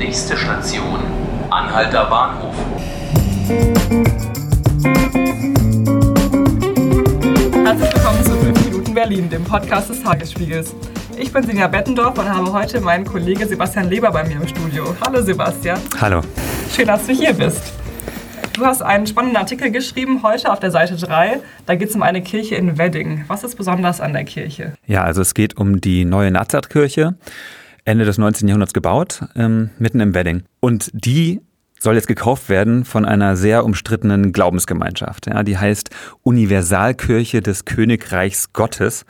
Nächste Station, Anhalter Bahnhof. Herzlich willkommen zu 5 Minuten Berlin, dem Podcast des Tagesspiegels. Ich bin Sinja Bettendorf und habe heute meinen Kollege Sebastian Leber bei mir im Studio. Hallo Sebastian. Hallo. Schön, dass du hier bist. Du hast einen spannenden Artikel geschrieben heute auf der Seite 3. Da geht es um eine Kirche in Wedding. Was ist besonders an der Kirche? Ja, also es geht um die neue Nazareth-Kirche, Ende des 19. Jahrhunderts gebaut, ähm, mitten im Wedding. Und die soll jetzt gekauft werden von einer sehr umstrittenen Glaubensgemeinschaft. Ja, die heißt Universalkirche des Königreichs Gottes.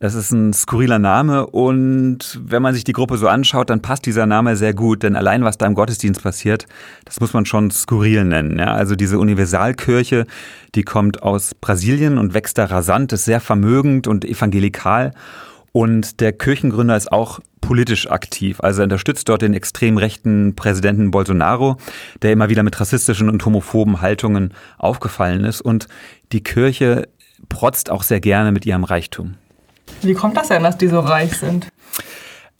Das ist ein skurriler Name und wenn man sich die Gruppe so anschaut, dann passt dieser Name sehr gut, denn allein was da im Gottesdienst passiert, das muss man schon skurril nennen. Ja, also diese Universalkirche, die kommt aus Brasilien und wächst da rasant, ist sehr vermögend und evangelikal und der Kirchengründer ist auch politisch aktiv. Also er unterstützt dort den extrem rechten Präsidenten Bolsonaro, der immer wieder mit rassistischen und homophoben Haltungen aufgefallen ist. Und die Kirche protzt auch sehr gerne mit ihrem Reichtum. Wie kommt das denn, dass die so reich sind?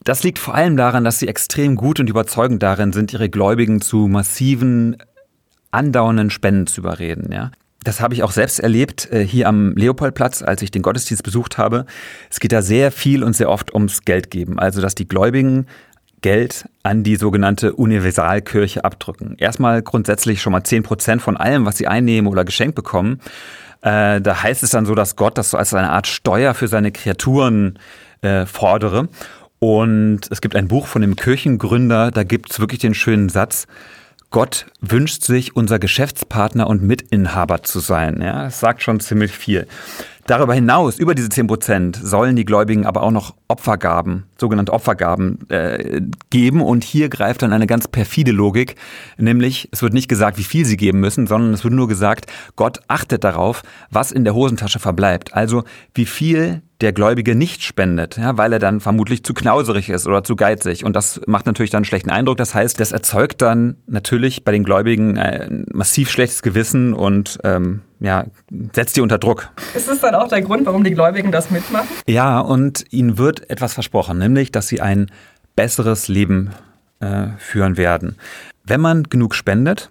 Das liegt vor allem daran, dass sie extrem gut und überzeugend darin sind, ihre Gläubigen zu massiven, andauernden Spenden zu überreden. Ja? Das habe ich auch selbst erlebt äh, hier am Leopoldplatz, als ich den Gottesdienst besucht habe. Es geht da sehr viel und sehr oft ums Geld geben. Also, dass die Gläubigen Geld an die sogenannte Universalkirche abdrücken. Erstmal grundsätzlich schon mal zehn Prozent von allem, was sie einnehmen oder geschenkt bekommen. Äh, da heißt es dann so, dass Gott das so als eine Art Steuer für seine Kreaturen äh, fordere. Und es gibt ein Buch von dem Kirchengründer, da gibt es wirklich den schönen Satz, Gott wünscht sich, unser Geschäftspartner und Mitinhaber zu sein. Ja, das sagt schon ziemlich viel. Darüber hinaus, über diese 10 Prozent, sollen die Gläubigen aber auch noch Opfergaben, sogenannte Opfergaben, äh, geben. Und hier greift dann eine ganz perfide Logik, nämlich es wird nicht gesagt, wie viel sie geben müssen, sondern es wird nur gesagt, Gott achtet darauf, was in der Hosentasche verbleibt. Also wie viel der Gläubige nicht spendet, ja, weil er dann vermutlich zu knauserig ist oder zu geizig. Und das macht natürlich dann einen schlechten Eindruck. Das heißt, das erzeugt dann natürlich bei den Gläubigen ein massiv schlechtes Gewissen und ähm, ja, setzt die unter Druck. Ist das dann auch der Grund, warum die Gläubigen das mitmachen? Ja, und ihnen wird etwas versprochen, nämlich, dass sie ein besseres Leben äh, führen werden. Wenn man genug spendet,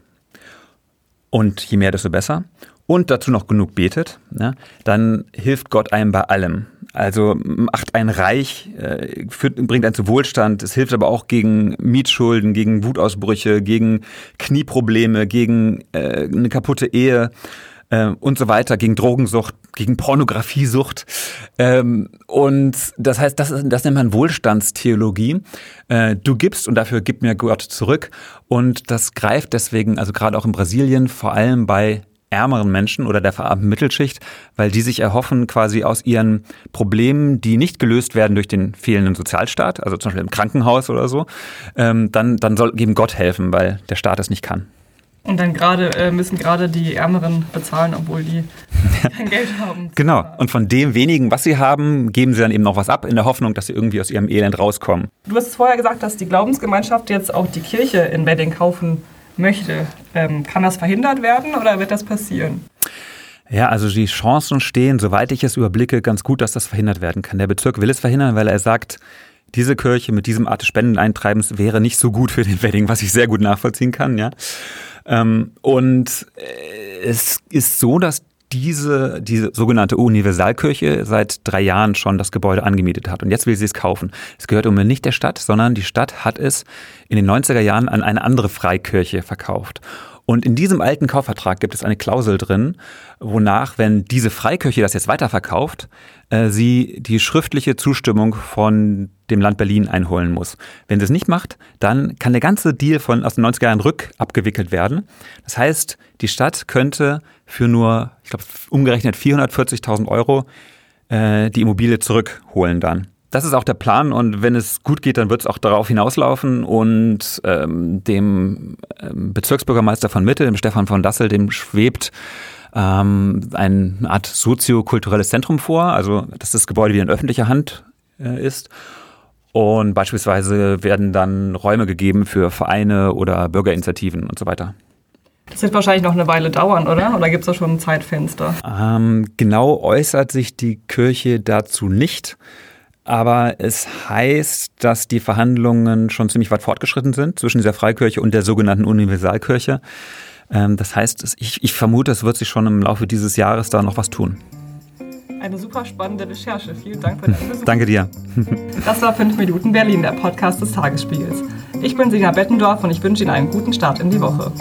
und je mehr, desto besser, und dazu noch genug betet, ja, dann hilft Gott einem bei allem. Also macht ein reich, äh, führt, bringt einen zu Wohlstand. Es hilft aber auch gegen Mietschulden, gegen Wutausbrüche, gegen Knieprobleme, gegen äh, eine kaputte Ehe äh, und so weiter, gegen Drogensucht, gegen Pornografiesucht. Ähm, und das heißt, das, ist, das nennt man Wohlstandstheologie. Äh, du gibst und dafür gibt mir Gott zurück. Und das greift deswegen, also gerade auch in Brasilien, vor allem bei ärmeren Menschen oder der verarmten Mittelschicht, weil die sich erhoffen, quasi aus ihren Problemen, die nicht gelöst werden durch den fehlenden Sozialstaat, also zum Beispiel im Krankenhaus oder so, ähm, dann, dann soll eben Gott helfen, weil der Staat es nicht kann. Und dann gerade äh, müssen gerade die Ärmeren bezahlen, obwohl die kein Geld haben. Genau. Und von dem wenigen, was sie haben, geben sie dann eben noch was ab, in der Hoffnung, dass sie irgendwie aus ihrem Elend rauskommen. Du hast vorher gesagt, dass die Glaubensgemeinschaft jetzt auch die Kirche in Wedding kaufen möchte. Ähm, kann das verhindert werden oder wird das passieren? Ja, also die Chancen stehen, soweit ich es überblicke, ganz gut, dass das verhindert werden kann. Der Bezirk will es verhindern, weil er sagt, diese Kirche mit diesem Art des Spendeneintreibens wäre nicht so gut für den Wedding, was ich sehr gut nachvollziehen kann, ja. Ähm, und äh, es ist so, dass diese, diese sogenannte Universalkirche seit drei Jahren schon das Gebäude angemietet hat. Und jetzt will sie es kaufen. Es gehört um nicht der Stadt, sondern die Stadt hat es in den 90er Jahren an eine andere Freikirche verkauft. Und in diesem alten Kaufvertrag gibt es eine Klausel drin, wonach, wenn diese Freikirche das jetzt weiterverkauft, äh, sie die schriftliche Zustimmung von dem Land Berlin einholen muss. Wenn sie es nicht macht, dann kann der ganze Deal von aus den 90er Jahren rückabgewickelt werden. Das heißt, die Stadt könnte für nur, ich glaube, umgerechnet 440.000 Euro äh, die Immobilie zurückholen dann. Das ist auch der Plan und wenn es gut geht, dann wird es auch darauf hinauslaufen und ähm, dem ähm, Bezirksbürgermeister von Mitte, dem Stefan von Dassel, dem schwebt ähm, eine Art soziokulturelles Zentrum vor, also dass das Gebäude wieder in öffentlicher Hand äh, ist. Und beispielsweise werden dann Räume gegeben für Vereine oder Bürgerinitiativen und so weiter. Das wird wahrscheinlich noch eine Weile dauern, oder? Oder gibt es da schon ein Zeitfenster? Ähm, genau äußert sich die Kirche dazu nicht. Aber es heißt, dass die Verhandlungen schon ziemlich weit fortgeschritten sind zwischen dieser Freikirche und der sogenannten Universalkirche. Ähm, das heißt, ich, ich vermute, es wird sich schon im Laufe dieses Jahres da noch was tun. Eine super spannende Recherche. Vielen Dank für deinen Besuch. Danke dir. Das war 5 Minuten Berlin, der Podcast des Tagesspiegels. Ich bin Sina Bettendorf und ich wünsche Ihnen einen guten Start in die Woche.